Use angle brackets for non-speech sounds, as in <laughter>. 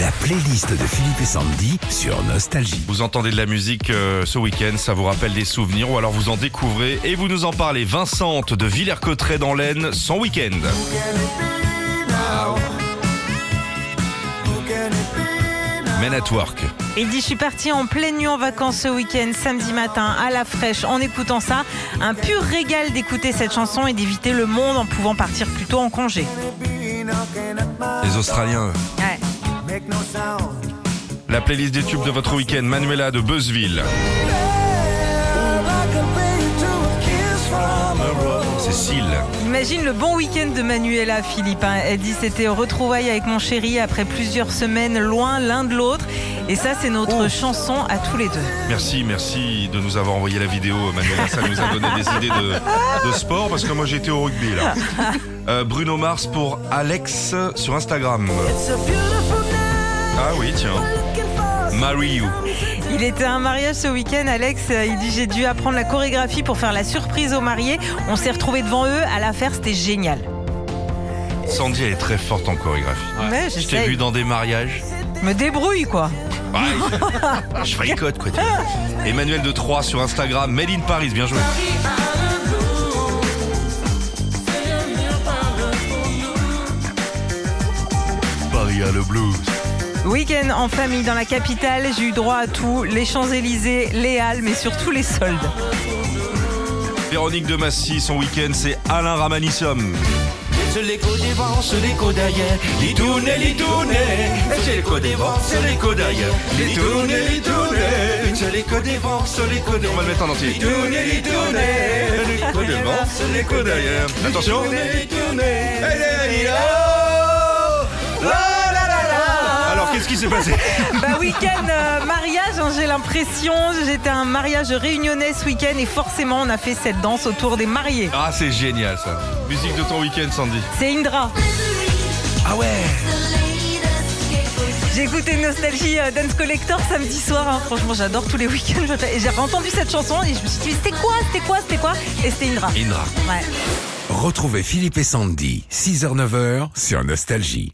La playlist de Philippe et Sandy sur Nostalgie. Vous entendez de la musique euh, ce week-end, ça vous rappelle des souvenirs ou alors vous en découvrez et vous nous en parlez. Vincente de Villers-Cotterêts dans l'Aisne, son week-end. Men at Work. Il dit, je suis parti en pleine nuit en vacances ce week-end, samedi matin, à la fraîche, en écoutant ça. Un pur régal d'écouter cette chanson et d'éviter le monde en pouvant partir plus tôt en congé. Les Australiens. Ouais. La playlist des tubes de votre week-end, Manuela de Buzzville. Cécile. Imagine le bon week-end de Manuela, Philippe. hein. Elle dit, c'était retrouvailles avec mon chéri après plusieurs semaines loin l'un de l'autre. Et ça, c'est notre Oh. chanson à tous les deux. Merci, merci de nous avoir envoyé la vidéo, Manuela. Ça nous a donné des idées de, de sport parce que moi j'étais au rugby là. Euh, Bruno Mars pour Alex sur Instagram. Tiens. Marry You. Il était à un mariage ce week-end, Alex. euh, Il dit j'ai dû apprendre la chorégraphie pour faire la surprise aux mariés. On s'est retrouvés devant eux à la faire, c'était génial. Sandy, elle est très forte en chorégraphie. Ouais, Je t'ai vu dans des mariages. Me débrouille quoi. Ouais, je fricote quoi. Emmanuel de Troyes sur Instagram, Made in Paris, bien joué. Paris a le blues. Week-end en famille dans la capitale, j'ai eu droit à tout. Les Champs-Élysées, les Halles, mais surtout les soldes. Véronique de Massy, son week-end, c'est Alain Ramanissom. C'est l'écho devant, c'est l'écho derrière. Les tournées, les tournées. C'est l'écho devant, c'est l'écho derrière. Les tournées, les tournées. C'est l'écho devant, c'est l'écho On va le mettre en entier. Les tournées, les tournées. L'écho devant, c'est l'écho derrière. Attention. Les tournées, les tournées. Qu'est-ce qui s'est passé <laughs> Bah week-end euh, mariage, hein, j'ai l'impression. J'étais à un mariage réunionnais ce week-end et forcément on a fait cette danse autour des mariés. Ah, c'est génial ça. Musique de ton week-end, Sandy. C'est Indra. Ah ouais J'ai écouté Nostalgie euh, Dance Collector samedi soir. hein. Franchement, j'adore tous les week-ends. Et J'ai entendu cette chanson et je me suis dit c'était quoi, c'était quoi, c'était quoi? Et c'était Indra. Indra. Ouais. Retrouvez Philippe et Sandy, 6h-9h sur Nostalgie.